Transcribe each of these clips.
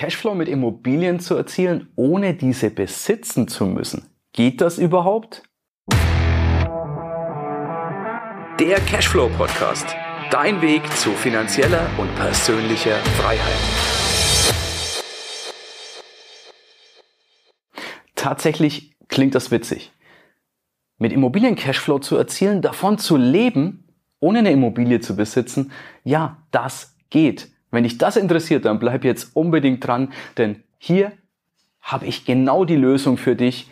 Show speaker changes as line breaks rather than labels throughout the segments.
Cashflow mit Immobilien zu erzielen, ohne diese besitzen zu müssen. Geht das überhaupt? Der Cashflow Podcast. Dein Weg zu finanzieller und persönlicher Freiheit. Tatsächlich klingt das witzig. Mit Immobilien Cashflow zu erzielen, davon zu leben, ohne eine Immobilie zu besitzen, ja, das geht. Wenn dich das interessiert, dann bleib jetzt unbedingt dran, denn hier habe ich genau die Lösung für dich,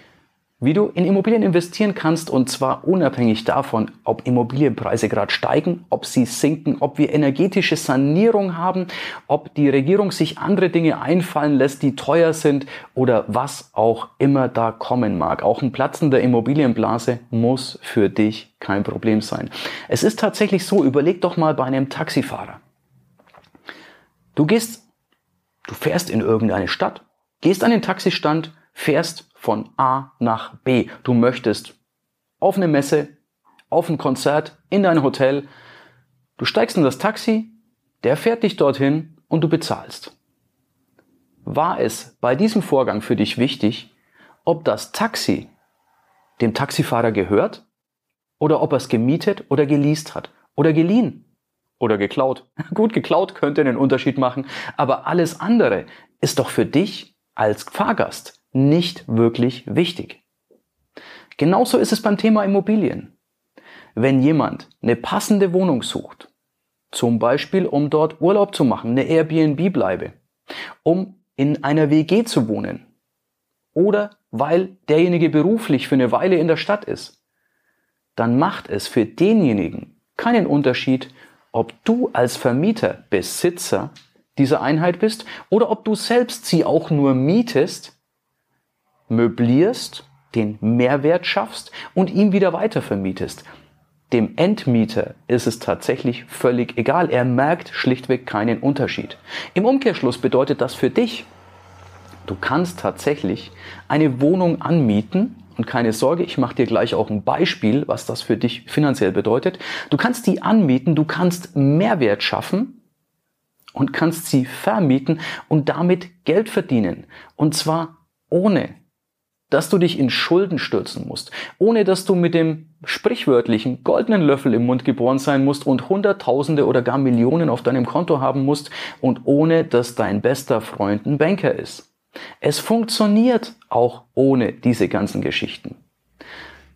wie du in Immobilien investieren kannst und zwar unabhängig davon, ob Immobilienpreise gerade steigen, ob sie sinken, ob wir energetische Sanierung haben, ob die Regierung sich andere Dinge einfallen lässt, die teuer sind oder was auch immer da kommen mag. Auch ein Platzen der Immobilienblase muss für dich kein Problem sein. Es ist tatsächlich so, überleg doch mal bei einem Taxifahrer. Du gehst, du fährst in irgendeine Stadt, gehst an den Taxistand, fährst von A nach B. Du möchtest auf eine Messe, auf ein Konzert, in dein Hotel. Du steigst in das Taxi, der fährt dich dorthin und du bezahlst. War es bei diesem Vorgang für dich wichtig, ob das Taxi dem Taxifahrer gehört oder ob er es gemietet oder geleast hat oder geliehen? Oder geklaut. Gut, geklaut könnte einen Unterschied machen, aber alles andere ist doch für dich als Fahrgast nicht wirklich wichtig. Genauso ist es beim Thema Immobilien. Wenn jemand eine passende Wohnung sucht, zum Beispiel um dort Urlaub zu machen, eine Airbnb-Bleibe, um in einer WG zu wohnen oder weil derjenige beruflich für eine Weile in der Stadt ist, dann macht es für denjenigen keinen Unterschied, ob du als Vermieter Besitzer dieser Einheit bist oder ob du selbst sie auch nur mietest, möblierst, den Mehrwert schaffst und ihn wieder weiter vermietest. Dem Endmieter ist es tatsächlich völlig egal. Er merkt schlichtweg keinen Unterschied. Im Umkehrschluss bedeutet das für dich, du kannst tatsächlich eine Wohnung anmieten und keine Sorge, ich mache dir gleich auch ein Beispiel, was das für dich finanziell bedeutet. Du kannst die anmieten, du kannst Mehrwert schaffen und kannst sie vermieten und damit Geld verdienen. Und zwar ohne, dass du dich in Schulden stürzen musst, ohne dass du mit dem sprichwörtlichen goldenen Löffel im Mund geboren sein musst und Hunderttausende oder gar Millionen auf deinem Konto haben musst und ohne dass dein bester Freund ein Banker ist. Es funktioniert auch ohne diese ganzen Geschichten.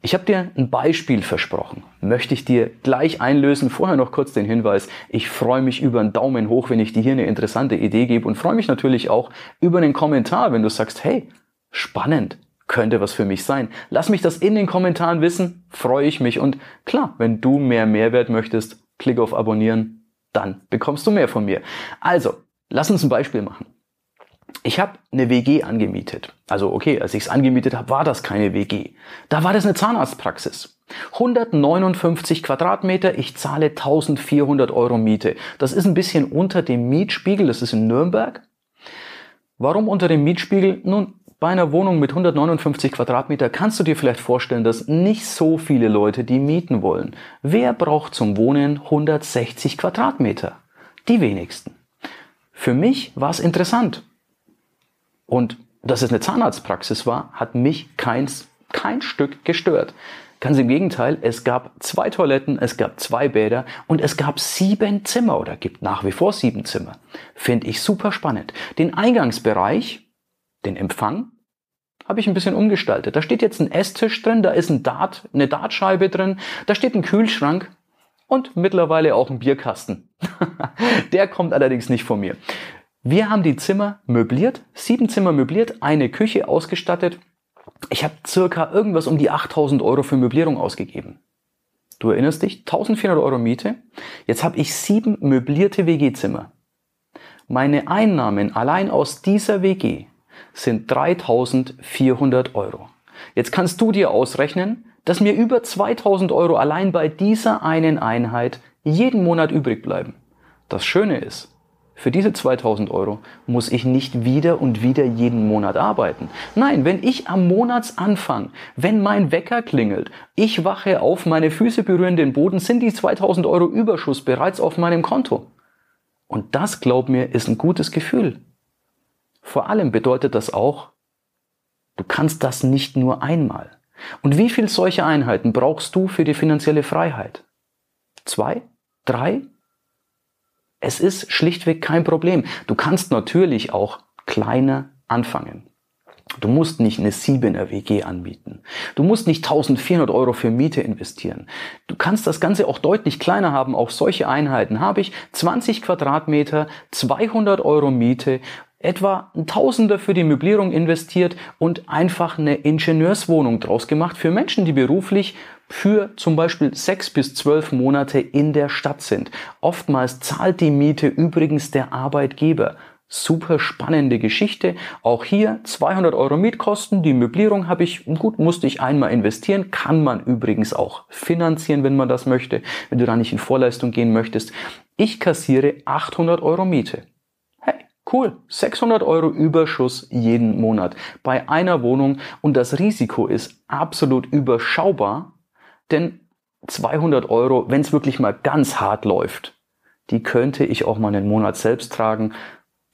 Ich habe dir ein Beispiel versprochen, möchte ich dir gleich einlösen. Vorher noch kurz den Hinweis, ich freue mich über einen Daumen hoch, wenn ich dir hier eine interessante Idee gebe und freue mich natürlich auch über einen Kommentar, wenn du sagst, hey, spannend, könnte was für mich sein. Lass mich das in den Kommentaren wissen, freue ich mich. Und klar, wenn du mehr Mehrwert möchtest, klick auf Abonnieren, dann bekommst du mehr von mir. Also, lass uns ein Beispiel machen. Ich habe eine WG angemietet. Also okay, als ich es angemietet habe, war das keine WG. Da war das eine Zahnarztpraxis. 159 Quadratmeter, ich zahle 1400 Euro Miete. Das ist ein bisschen unter dem Mietspiegel, das ist in Nürnberg. Warum unter dem Mietspiegel? Nun, bei einer Wohnung mit 159 Quadratmeter kannst du dir vielleicht vorstellen, dass nicht so viele Leute die mieten wollen. Wer braucht zum Wohnen 160 Quadratmeter? Die wenigsten. Für mich war es interessant. Und dass es eine Zahnarztpraxis war, hat mich keins, kein Stück gestört. Ganz im Gegenteil, es gab zwei Toiletten, es gab zwei Bäder und es gab sieben Zimmer oder gibt nach wie vor sieben Zimmer. Finde ich super spannend. Den Eingangsbereich, den Empfang, habe ich ein bisschen umgestaltet. Da steht jetzt ein Esstisch drin, da ist ein Dart, eine Dartscheibe drin, da steht ein Kühlschrank und mittlerweile auch ein Bierkasten. Der kommt allerdings nicht von mir. Wir haben die Zimmer möbliert, sieben Zimmer möbliert, eine Küche ausgestattet. Ich habe circa irgendwas um die 8000 Euro für Möblierung ausgegeben. Du erinnerst dich, 1400 Euro Miete. Jetzt habe ich sieben möblierte WG-Zimmer. Meine Einnahmen allein aus dieser WG sind 3400 Euro. Jetzt kannst du dir ausrechnen, dass mir über 2000 Euro allein bei dieser einen Einheit jeden Monat übrig bleiben. Das Schöne ist, für diese 2000 Euro muss ich nicht wieder und wieder jeden Monat arbeiten. Nein, wenn ich am Monatsanfang, wenn mein Wecker klingelt, ich wache auf, meine Füße berühren den Boden, sind die 2000 Euro Überschuss bereits auf meinem Konto. Und das, glaub mir, ist ein gutes Gefühl. vor allem bedeutet das auch, du kannst das nicht nur einmal. Und wie viel solche Einheiten brauchst du für die finanzielle Freiheit? Zwei? Drei? Es ist schlichtweg kein Problem. Du kannst natürlich auch kleiner anfangen. Du musst nicht eine 7er WG anbieten. Du musst nicht 1400 Euro für Miete investieren. Du kannst das Ganze auch deutlich kleiner haben. Auch solche Einheiten habe ich 20 Quadratmeter, 200 Euro Miete, etwa ein Tausender für die Möblierung investiert und einfach eine Ingenieurswohnung draus gemacht für Menschen, die beruflich für zum Beispiel sechs bis zwölf Monate in der Stadt sind. Oftmals zahlt die Miete übrigens der Arbeitgeber. Super spannende Geschichte. Auch hier 200 Euro Mietkosten. Die Möblierung habe ich, gut, musste ich einmal investieren. Kann man übrigens auch finanzieren, wenn man das möchte, wenn du da nicht in Vorleistung gehen möchtest. Ich kassiere 800 Euro Miete. Cool. 600 Euro Überschuss jeden Monat bei einer Wohnung und das Risiko ist absolut überschaubar, denn 200 Euro, wenn es wirklich mal ganz hart läuft, die könnte ich auch mal einen Monat selbst tragen.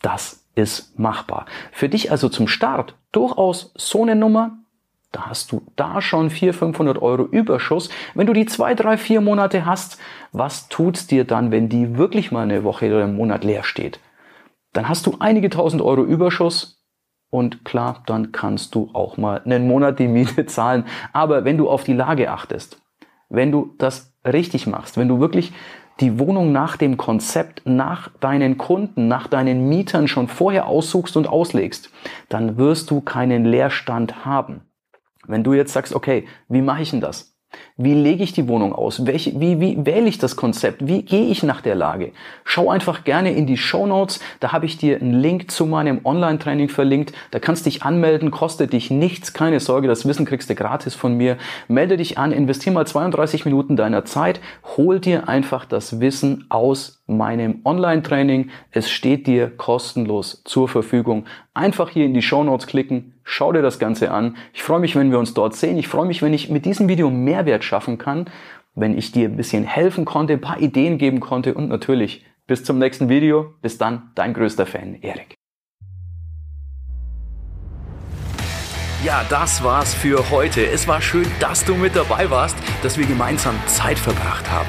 Das ist machbar. Für dich also zum Start durchaus so eine Nummer. Da hast du da schon 400, 500 Euro Überschuss. Wenn du die zwei, drei, vier Monate hast, was tut's dir dann, wenn die wirklich mal eine Woche oder einen Monat leer steht? Dann hast du einige tausend Euro Überschuss und klar, dann kannst du auch mal einen Monat die Miete zahlen. Aber wenn du auf die Lage achtest, wenn du das richtig machst, wenn du wirklich die Wohnung nach dem Konzept, nach deinen Kunden, nach deinen Mietern schon vorher aussuchst und auslegst, dann wirst du keinen Leerstand haben. Wenn du jetzt sagst, okay, wie mache ich denn das? Wie lege ich die Wohnung aus? Welche, wie, wie wähle ich das Konzept? Wie gehe ich nach der Lage? Schau einfach gerne in die Show Notes. Da habe ich dir einen Link zu meinem Online-Training verlinkt. Da kannst du dich anmelden, kostet dich nichts. Keine Sorge, das Wissen kriegst du gratis von mir. Melde dich an, investier mal 32 Minuten deiner Zeit. Hol dir einfach das Wissen aus meinem Online-Training. Es steht dir kostenlos zur Verfügung. Einfach hier in die Show Notes klicken Schau dir das Ganze an. Ich freue mich, wenn wir uns dort sehen. Ich freue mich, wenn ich mit diesem Video Mehrwert schaffen kann, wenn ich dir ein bisschen helfen konnte, ein paar Ideen geben konnte und natürlich bis zum nächsten Video. Bis dann, dein größter Fan, Erik. Ja, das war's für heute. Es war schön, dass du mit dabei warst, dass wir gemeinsam Zeit verbracht haben.